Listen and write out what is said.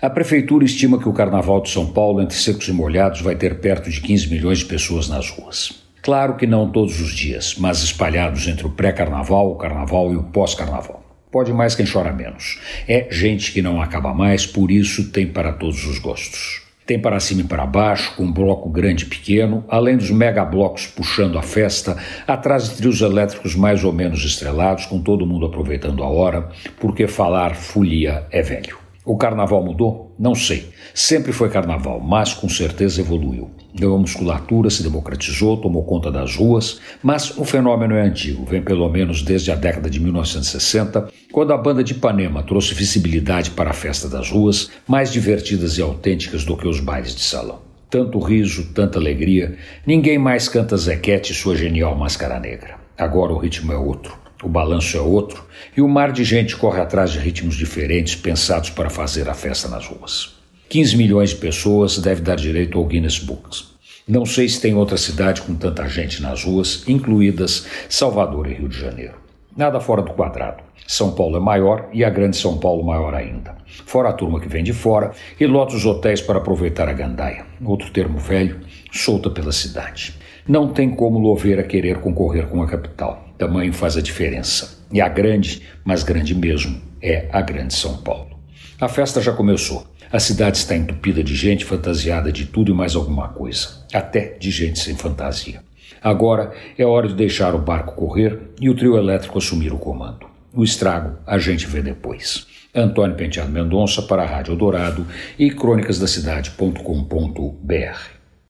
A prefeitura estima que o Carnaval de São Paulo, entre secos e molhados, vai ter perto de 15 milhões de pessoas nas ruas. Claro que não todos os dias, mas espalhados entre o pré-carnaval, o carnaval e o pós-carnaval. Pode mais quem chora menos. É gente que não acaba mais, por isso tem para todos os gostos. Tem para cima e para baixo, com um bloco grande e pequeno, além dos megablocos puxando a festa, atrás de trios elétricos mais ou menos estrelados, com todo mundo aproveitando a hora, porque falar folia é velho. O carnaval mudou? Não sei. Sempre foi carnaval, mas com certeza evoluiu. Deu a musculatura, se democratizou, tomou conta das ruas, mas o fenômeno é antigo, vem pelo menos desde a década de 1960, quando a banda de Ipanema trouxe visibilidade para a festa das ruas, mais divertidas e autênticas do que os bailes de salão. Tanto riso, tanta alegria, ninguém mais canta Zequete e sua genial máscara negra. Agora o ritmo é outro. O balanço é outro, e o mar de gente corre atrás de ritmos diferentes pensados para fazer a festa nas ruas. 15 milhões de pessoas deve dar direito ao Guinness Books. Não sei se tem outra cidade com tanta gente nas ruas, incluídas Salvador e Rio de Janeiro. Nada fora do quadrado. São Paulo é maior e a Grande São Paulo maior ainda. Fora a turma que vem de fora e lota os hotéis para aproveitar a gandaia. Outro termo velho, solta pela cidade. Não tem como Louveira querer concorrer com a capital. Tamanho faz a diferença. E a grande, mas grande mesmo, é a Grande São Paulo. A festa já começou. A cidade está entupida de gente fantasiada de tudo e mais alguma coisa, até de gente sem fantasia. Agora é hora de deixar o barco correr e o trio elétrico assumir o comando. O estrago a gente vê depois. Antônio Penteado Mendonça para a Rádio Dourado e crônicasdacidade.com.br.